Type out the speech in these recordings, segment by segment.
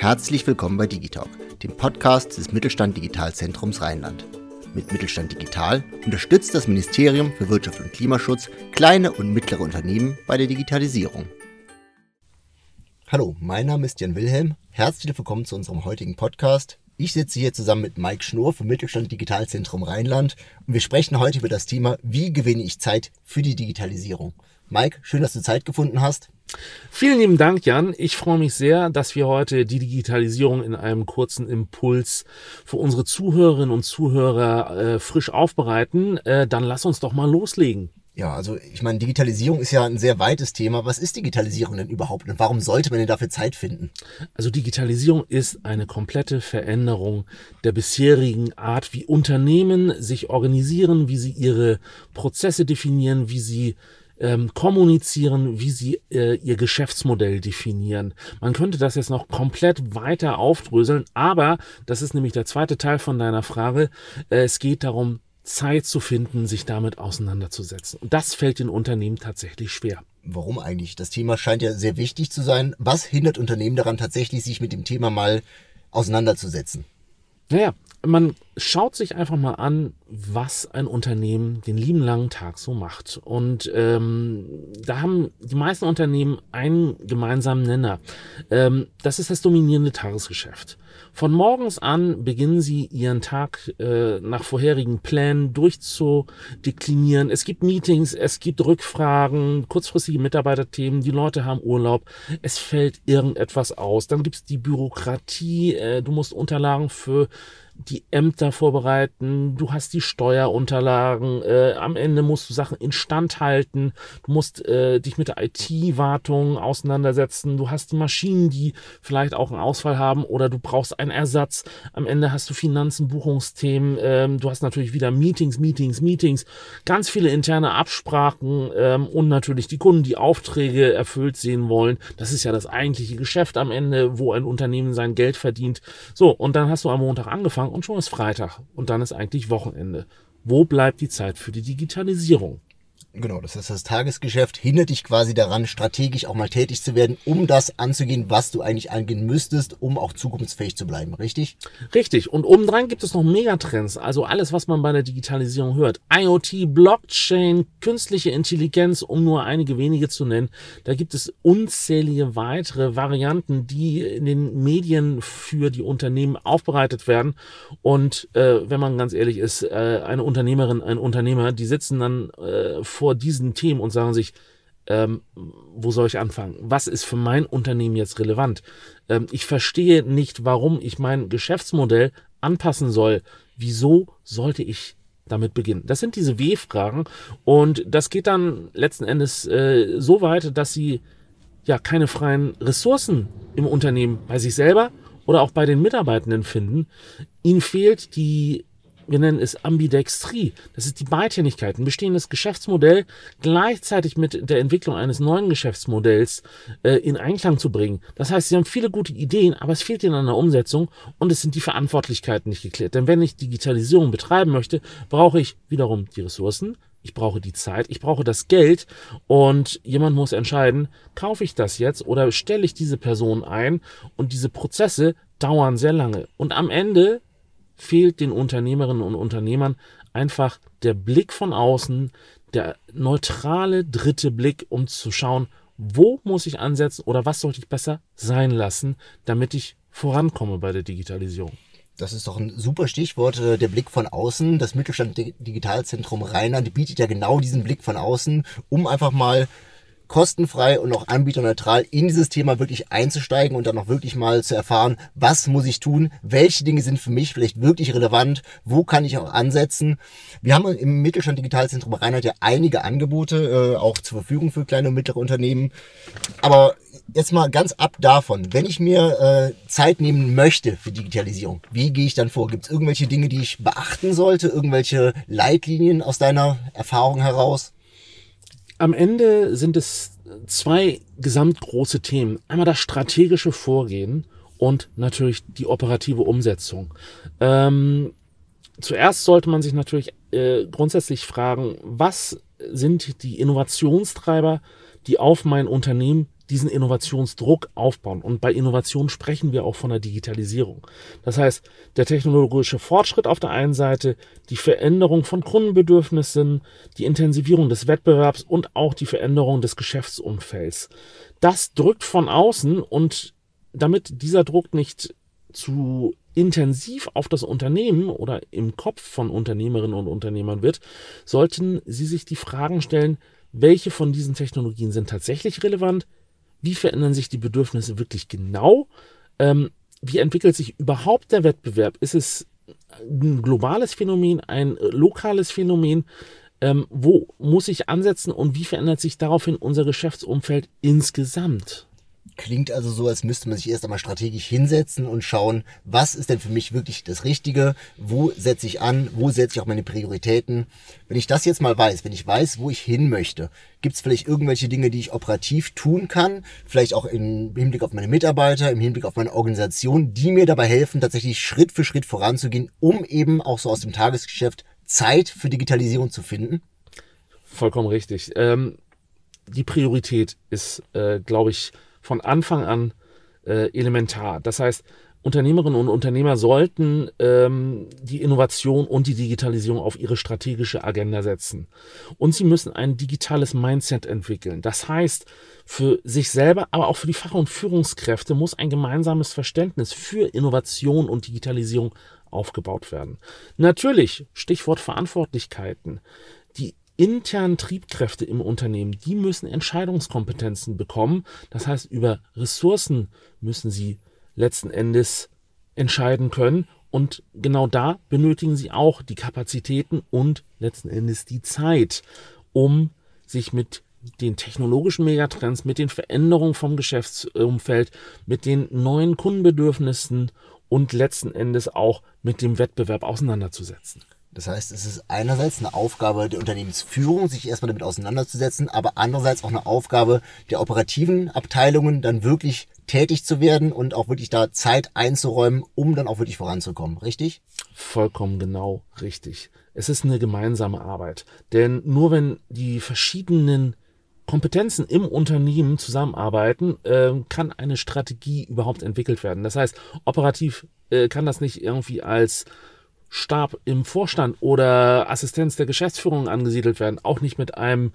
Herzlich willkommen bei Digitalk, dem Podcast des Mittelstand Digitalzentrums Rheinland. Mit Mittelstand Digital unterstützt das Ministerium für Wirtschaft und Klimaschutz kleine und mittlere Unternehmen bei der Digitalisierung. Hallo, mein Name ist Jan Wilhelm. Herzlich willkommen zu unserem heutigen Podcast. Ich sitze hier zusammen mit Mike Schnurr vom Mittelstand Digitalzentrum Rheinland und wir sprechen heute über das Thema, wie gewinne ich Zeit für die Digitalisierung. Mike, schön, dass du Zeit gefunden hast. Vielen lieben Dank, Jan. Ich freue mich sehr, dass wir heute die Digitalisierung in einem kurzen Impuls für unsere Zuhörerinnen und Zuhörer äh, frisch aufbereiten. Äh, dann lass uns doch mal loslegen. Ja, also ich meine, Digitalisierung ist ja ein sehr weites Thema. Was ist Digitalisierung denn überhaupt und warum sollte man denn dafür Zeit finden? Also Digitalisierung ist eine komplette Veränderung der bisherigen Art, wie Unternehmen sich organisieren, wie sie ihre Prozesse definieren, wie sie ähm, kommunizieren, wie sie äh, ihr Geschäftsmodell definieren. Man könnte das jetzt noch komplett weiter aufdröseln, aber das ist nämlich der zweite Teil von deiner Frage. Äh, es geht darum, Zeit zu finden, sich damit auseinanderzusetzen. Und das fällt den Unternehmen tatsächlich schwer. Warum eigentlich? Das Thema scheint ja sehr wichtig zu sein. Was hindert Unternehmen daran, tatsächlich sich mit dem Thema mal auseinanderzusetzen? Naja, man schaut sich einfach mal an, was ein Unternehmen den lieben langen Tag so macht. Und ähm, da haben die meisten Unternehmen einen gemeinsamen Nenner. Ähm, das ist das dominierende Tagesgeschäft. Von morgens an beginnen sie ihren Tag äh, nach vorherigen Plänen durchzudeklinieren. Es gibt Meetings, es gibt Rückfragen, kurzfristige Mitarbeiterthemen, die Leute haben Urlaub, es fällt irgendetwas aus. Dann gibt es die Bürokratie, äh, du musst Unterlagen für die Ämter vorbereiten, du hast die Steuerunterlagen, äh, am Ende musst du Sachen instand halten, du musst äh, dich mit der IT-Wartung auseinandersetzen, du hast die Maschinen, die vielleicht auch einen Ausfall haben oder du brauchst einen Ersatz, am Ende hast du Finanzen, Buchungsthemen, ähm, du hast natürlich wieder Meetings, Meetings, Meetings, ganz viele interne Absprachen ähm, und natürlich die Kunden, die Aufträge erfüllt sehen wollen. Das ist ja das eigentliche Geschäft am Ende, wo ein Unternehmen sein Geld verdient. So, und dann hast du am Montag angefangen und schon ist Freitag und dann ist eigentlich Wochenende. Wo bleibt die Zeit für die Digitalisierung? Genau, das heißt, das Tagesgeschäft hindert dich quasi daran, strategisch auch mal tätig zu werden, um das anzugehen, was du eigentlich angehen müsstest, um auch zukunftsfähig zu bleiben, richtig? Richtig. Und obendrein gibt es noch Megatrends, also alles, was man bei der Digitalisierung hört. IoT, Blockchain, künstliche Intelligenz, um nur einige wenige zu nennen. Da gibt es unzählige weitere Varianten, die in den Medien für die Unternehmen aufbereitet werden. Und äh, wenn man ganz ehrlich ist, äh, eine Unternehmerin, ein Unternehmer, die sitzen dann äh, diesen Themen und sagen sich, ähm, wo soll ich anfangen? Was ist für mein Unternehmen jetzt relevant? Ähm, ich verstehe nicht, warum ich mein Geschäftsmodell anpassen soll. Wieso sollte ich damit beginnen? Das sind diese W-Fragen und das geht dann letzten Endes äh, so weit, dass sie ja keine freien Ressourcen im Unternehmen bei sich selber oder auch bei den Mitarbeitenden finden. Ihnen fehlt die wir nennen es Ambidextrie. Das ist die Beidhändigkeit, ein bestehendes Geschäftsmodell gleichzeitig mit der Entwicklung eines neuen Geschäftsmodells äh, in Einklang zu bringen. Das heißt, sie haben viele gute Ideen, aber es fehlt ihnen an der Umsetzung und es sind die Verantwortlichkeiten nicht geklärt. Denn wenn ich Digitalisierung betreiben möchte, brauche ich wiederum die Ressourcen, ich brauche die Zeit, ich brauche das Geld und jemand muss entscheiden, kaufe ich das jetzt oder stelle ich diese Person ein und diese Prozesse dauern sehr lange. Und am Ende fehlt den Unternehmerinnen und Unternehmern einfach der Blick von außen, der neutrale dritte Blick, um zu schauen, wo muss ich ansetzen oder was sollte ich besser sein lassen, damit ich vorankomme bei der Digitalisierung. Das ist doch ein super Stichwort, äh, der Blick von außen. Das Mittelstand Digitalzentrum Rheinland bietet ja genau diesen Blick von außen, um einfach mal kostenfrei und auch anbieterneutral in dieses Thema wirklich einzusteigen und dann auch wirklich mal zu erfahren, was muss ich tun, welche Dinge sind für mich vielleicht wirklich relevant, wo kann ich auch ansetzen. Wir haben im Mittelstand Digitalzentrum Rheinland ja einige Angebote äh, auch zur Verfügung für kleine und mittlere Unternehmen. Aber jetzt mal ganz ab davon, wenn ich mir äh, Zeit nehmen möchte für Digitalisierung, wie gehe ich dann vor? Gibt es irgendwelche Dinge, die ich beachten sollte, irgendwelche Leitlinien aus deiner Erfahrung heraus? Am Ende sind es zwei gesamtgroße Themen. Einmal das strategische Vorgehen und natürlich die operative Umsetzung. Ähm, zuerst sollte man sich natürlich äh, grundsätzlich fragen, was sind die Innovationstreiber, die auf mein Unternehmen diesen Innovationsdruck aufbauen. Und bei Innovation sprechen wir auch von der Digitalisierung. Das heißt, der technologische Fortschritt auf der einen Seite, die Veränderung von Kundenbedürfnissen, die Intensivierung des Wettbewerbs und auch die Veränderung des Geschäftsumfelds. Das drückt von außen und damit dieser Druck nicht zu intensiv auf das Unternehmen oder im Kopf von Unternehmerinnen und Unternehmern wird, sollten Sie sich die Fragen stellen, welche von diesen Technologien sind tatsächlich relevant, wie verändern sich die Bedürfnisse wirklich genau, ähm, wie entwickelt sich überhaupt der Wettbewerb, ist es ein globales Phänomen, ein lokales Phänomen, ähm, wo muss ich ansetzen und wie verändert sich daraufhin unser Geschäftsumfeld insgesamt? Klingt also so, als müsste man sich erst einmal strategisch hinsetzen und schauen, was ist denn für mich wirklich das Richtige, wo setze ich an, wo setze ich auch meine Prioritäten. Wenn ich das jetzt mal weiß, wenn ich weiß, wo ich hin möchte, gibt es vielleicht irgendwelche Dinge, die ich operativ tun kann, vielleicht auch im Hinblick auf meine Mitarbeiter, im Hinblick auf meine Organisation, die mir dabei helfen, tatsächlich Schritt für Schritt voranzugehen, um eben auch so aus dem Tagesgeschäft Zeit für Digitalisierung zu finden? Vollkommen richtig. Ähm, die Priorität ist, äh, glaube ich, von Anfang an äh, elementar. Das heißt, Unternehmerinnen und Unternehmer sollten ähm, die Innovation und die Digitalisierung auf ihre strategische Agenda setzen. Und sie müssen ein digitales Mindset entwickeln. Das heißt, für sich selber, aber auch für die Fach- und Führungskräfte muss ein gemeinsames Verständnis für Innovation und Digitalisierung aufgebaut werden. Natürlich, Stichwort Verantwortlichkeiten. Die internen Triebkräfte im Unternehmen, die müssen Entscheidungskompetenzen bekommen. Das heißt, über Ressourcen müssen sie letzten Endes entscheiden können. Und genau da benötigen sie auch die Kapazitäten und letzten Endes die Zeit, um sich mit den technologischen Megatrends, mit den Veränderungen vom Geschäftsumfeld, mit den neuen Kundenbedürfnissen und letzten Endes auch mit dem Wettbewerb auseinanderzusetzen. Das heißt, es ist einerseits eine Aufgabe der Unternehmensführung, sich erstmal damit auseinanderzusetzen, aber andererseits auch eine Aufgabe der operativen Abteilungen, dann wirklich tätig zu werden und auch wirklich da Zeit einzuräumen, um dann auch wirklich voranzukommen. Richtig? Vollkommen genau richtig. Es ist eine gemeinsame Arbeit. Denn nur wenn die verschiedenen Kompetenzen im Unternehmen zusammenarbeiten, äh, kann eine Strategie überhaupt entwickelt werden. Das heißt, operativ äh, kann das nicht irgendwie als Stab im Vorstand oder Assistenz der Geschäftsführung angesiedelt werden, auch nicht mit einem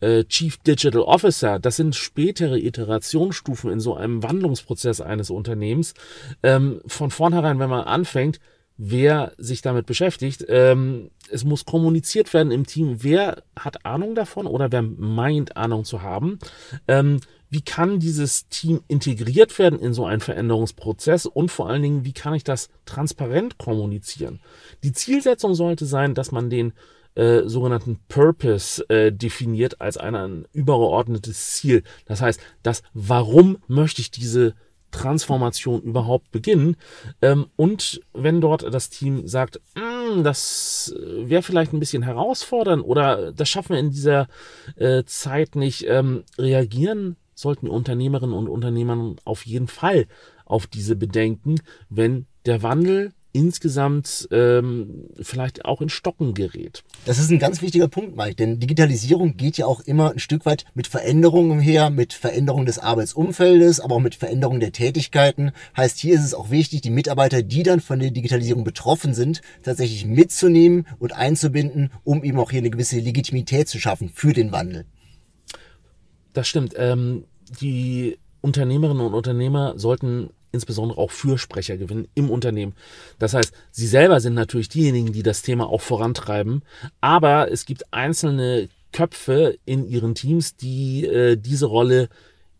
äh, Chief Digital Officer. Das sind spätere Iterationsstufen in so einem Wandlungsprozess eines Unternehmens. Ähm, von vornherein, wenn man anfängt, wer sich damit beschäftigt, ähm, es muss kommuniziert werden im Team, wer hat Ahnung davon oder wer meint Ahnung zu haben. Ähm, wie kann dieses Team integriert werden in so einen Veränderungsprozess und vor allen Dingen, wie kann ich das transparent kommunizieren? Die Zielsetzung sollte sein, dass man den äh, sogenannten Purpose äh, definiert als ein, ein übergeordnetes Ziel. Das heißt, das Warum möchte ich diese Transformation überhaupt beginnen. Ähm, und wenn dort das Team sagt, mm, das wäre vielleicht ein bisschen herausfordernd oder das schaffen wir in dieser äh, Zeit nicht, ähm, reagieren sollten Unternehmerinnen und Unternehmer auf jeden Fall auf diese Bedenken, wenn der Wandel insgesamt ähm, vielleicht auch in Stocken gerät. Das ist ein ganz wichtiger Punkt, Mike, denn Digitalisierung geht ja auch immer ein Stück weit mit Veränderungen her, mit Veränderung des Arbeitsumfeldes, aber auch mit Veränderung der Tätigkeiten. Heißt, hier ist es auch wichtig, die Mitarbeiter, die dann von der Digitalisierung betroffen sind, tatsächlich mitzunehmen und einzubinden, um eben auch hier eine gewisse Legitimität zu schaffen für den Wandel. Das stimmt. Ähm, die Unternehmerinnen und Unternehmer sollten insbesondere auch Fürsprecher gewinnen im Unternehmen. Das heißt, sie selber sind natürlich diejenigen, die das Thema auch vorantreiben, aber es gibt einzelne Köpfe in ihren Teams, die äh, diese Rolle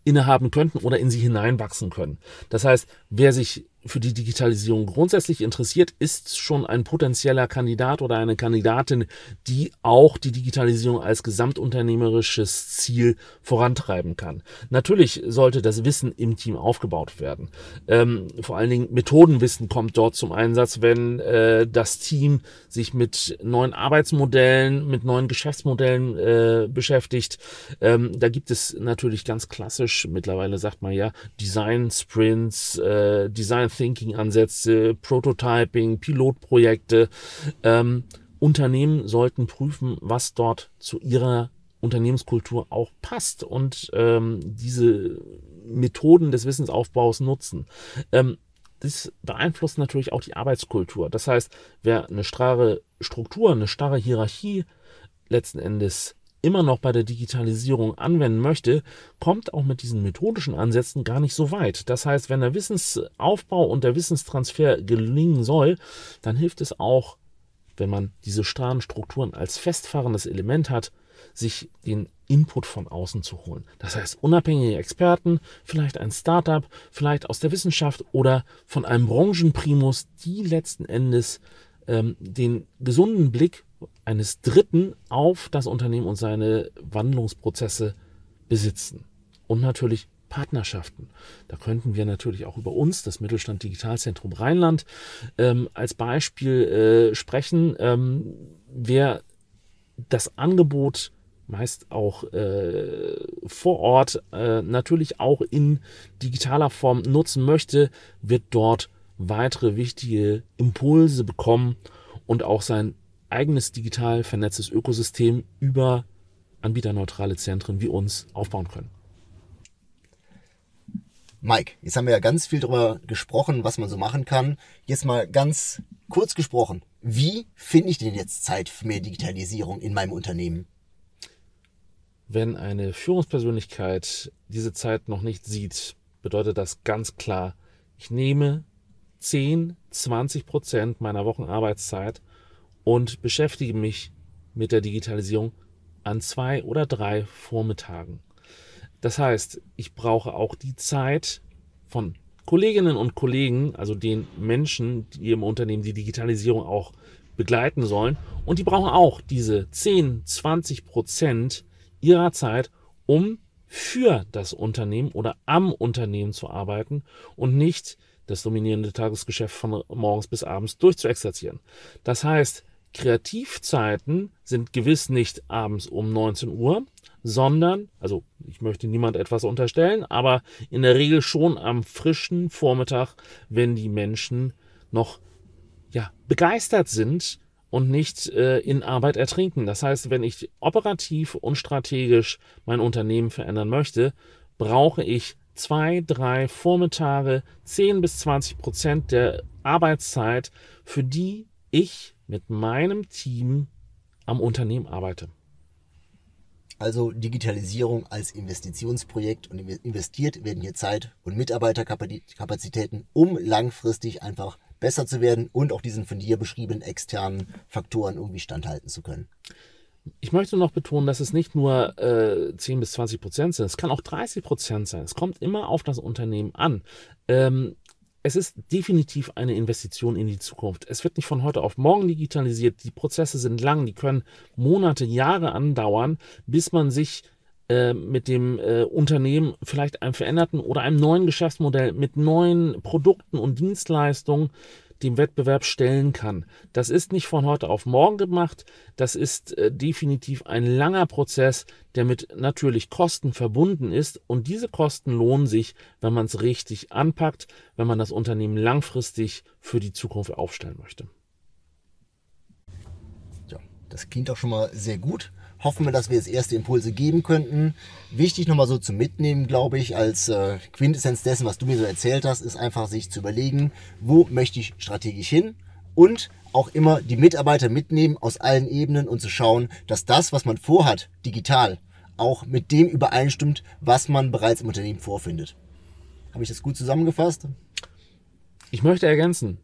innehaben könnten oder in sie hineinwachsen können. Das heißt, wer sich für die Digitalisierung grundsätzlich interessiert, ist schon ein potenzieller Kandidat oder eine Kandidatin, die auch die Digitalisierung als gesamtunternehmerisches Ziel vorantreiben kann. Natürlich sollte das Wissen im Team aufgebaut werden. Ähm, vor allen Dingen Methodenwissen kommt dort zum Einsatz, wenn äh, das Team sich mit neuen Arbeitsmodellen, mit neuen Geschäftsmodellen äh, beschäftigt. Ähm, da gibt es natürlich ganz klassisch, mittlerweile sagt man ja, Design Sprints, äh, Design Thinking-Ansätze, Prototyping, Pilotprojekte. Ähm, Unternehmen sollten prüfen, was dort zu ihrer Unternehmenskultur auch passt und ähm, diese Methoden des Wissensaufbaus nutzen. Ähm, das beeinflusst natürlich auch die Arbeitskultur. Das heißt, wer eine starre Struktur, eine starre Hierarchie letzten Endes immer noch bei der Digitalisierung anwenden möchte, kommt auch mit diesen methodischen Ansätzen gar nicht so weit. Das heißt, wenn der Wissensaufbau und der Wissenstransfer gelingen soll, dann hilft es auch, wenn man diese starren Strukturen als festfahrendes Element hat, sich den Input von außen zu holen. Das heißt, unabhängige Experten, vielleicht ein Startup, vielleicht aus der Wissenschaft oder von einem Branchenprimus, die letzten Endes ähm, den gesunden Blick eines Dritten auf das Unternehmen und seine Wandlungsprozesse besitzen. Und natürlich Partnerschaften. Da könnten wir natürlich auch über uns, das Mittelstand Digitalzentrum Rheinland, ähm, als Beispiel äh, sprechen. Ähm, wer das Angebot meist auch äh, vor Ort äh, natürlich auch in digitaler Form nutzen möchte, wird dort weitere wichtige Impulse bekommen und auch sein eigenes digital vernetztes Ökosystem über anbieterneutrale Zentren wie uns aufbauen können. Mike, jetzt haben wir ja ganz viel darüber gesprochen, was man so machen kann. Jetzt mal ganz kurz gesprochen. Wie finde ich denn jetzt Zeit für mehr Digitalisierung in meinem Unternehmen? Wenn eine Führungspersönlichkeit diese Zeit noch nicht sieht, bedeutet das ganz klar, ich nehme 10, 20 Prozent meiner Wochenarbeitszeit und beschäftige mich mit der Digitalisierung an zwei oder drei Vormittagen. Das heißt, ich brauche auch die Zeit von Kolleginnen und Kollegen, also den Menschen, die im Unternehmen die Digitalisierung auch begleiten sollen. Und die brauchen auch diese 10, 20 Prozent ihrer Zeit, um für das Unternehmen oder am Unternehmen zu arbeiten und nicht das dominierende Tagesgeschäft von morgens bis abends durchzuexerzieren. Das heißt, Kreativzeiten sind gewiss nicht abends um 19 Uhr, sondern, also ich möchte niemand etwas unterstellen, aber in der Regel schon am frischen Vormittag, wenn die Menschen noch ja, begeistert sind und nicht äh, in Arbeit ertrinken. Das heißt, wenn ich operativ und strategisch mein Unternehmen verändern möchte, brauche ich zwei, drei Vormittage, 10 bis 20 Prozent der Arbeitszeit, für die ich mit meinem Team am Unternehmen arbeite. Also Digitalisierung als Investitionsprojekt und investiert werden hier Zeit und Mitarbeiterkapazitäten, um langfristig einfach besser zu werden und auch diesen von dir beschriebenen externen Faktoren irgendwie standhalten zu können. Ich möchte noch betonen, dass es nicht nur äh, 10 bis 20 Prozent sind, es kann auch 30 Prozent sein. Es kommt immer auf das Unternehmen an. Ähm, es ist definitiv eine Investition in die Zukunft. Es wird nicht von heute auf morgen digitalisiert. Die Prozesse sind lang, die können Monate, Jahre andauern, bis man sich äh, mit dem äh, Unternehmen vielleicht einem veränderten oder einem neuen Geschäftsmodell mit neuen Produkten und Dienstleistungen dem Wettbewerb stellen kann. Das ist nicht von heute auf morgen gemacht. Das ist äh, definitiv ein langer Prozess, der mit natürlich Kosten verbunden ist. Und diese Kosten lohnen sich, wenn man es richtig anpackt, wenn man das Unternehmen langfristig für die Zukunft aufstellen möchte. Ja, das klingt auch schon mal sehr gut hoffen wir, dass wir jetzt erste Impulse geben könnten. Wichtig nochmal so zu mitnehmen, glaube ich, als äh, Quintessenz dessen, was du mir so erzählt hast, ist einfach sich zu überlegen, wo möchte ich strategisch hin und auch immer die Mitarbeiter mitnehmen aus allen Ebenen und zu schauen, dass das, was man vorhat, digital, auch mit dem übereinstimmt, was man bereits im Unternehmen vorfindet. Habe ich das gut zusammengefasst? Ich möchte ergänzen,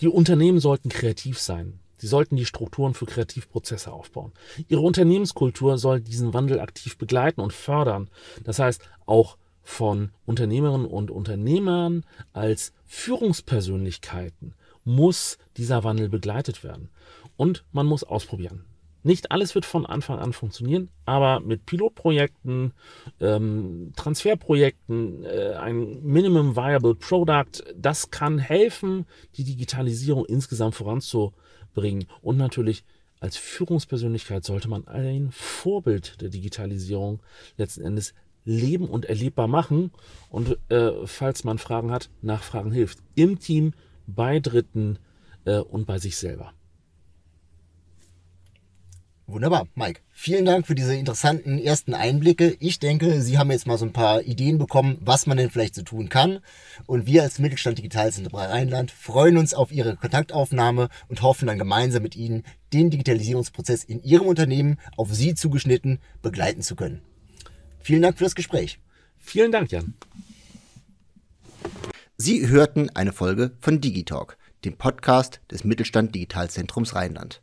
die Unternehmen sollten kreativ sein. Sie sollten die Strukturen für Kreativprozesse aufbauen. Ihre Unternehmenskultur soll diesen Wandel aktiv begleiten und fördern. Das heißt, auch von Unternehmerinnen und Unternehmern als Führungspersönlichkeiten muss dieser Wandel begleitet werden. Und man muss ausprobieren. Nicht alles wird von Anfang an funktionieren, aber mit Pilotprojekten, ähm, Transferprojekten, äh, ein Minimum Viable Product, das kann helfen, die Digitalisierung insgesamt voranzubringen bringen. Und natürlich als Führungspersönlichkeit sollte man ein Vorbild der Digitalisierung letzten Endes leben und erlebbar machen. Und äh, falls man Fragen hat, Nachfragen hilft. Im Team, bei Dritten äh, und bei sich selber. Wunderbar, Mike. Vielen Dank für diese interessanten ersten Einblicke. Ich denke, Sie haben jetzt mal so ein paar Ideen bekommen, was man denn vielleicht so tun kann. Und wir als Mittelstand Digitalzentrum Rheinland freuen uns auf Ihre Kontaktaufnahme und hoffen dann gemeinsam mit Ihnen, den Digitalisierungsprozess in Ihrem Unternehmen auf Sie zugeschnitten begleiten zu können. Vielen Dank für das Gespräch. Vielen Dank, Jan. Sie hörten eine Folge von Digitalk, dem Podcast des Mittelstand Digitalzentrums Rheinland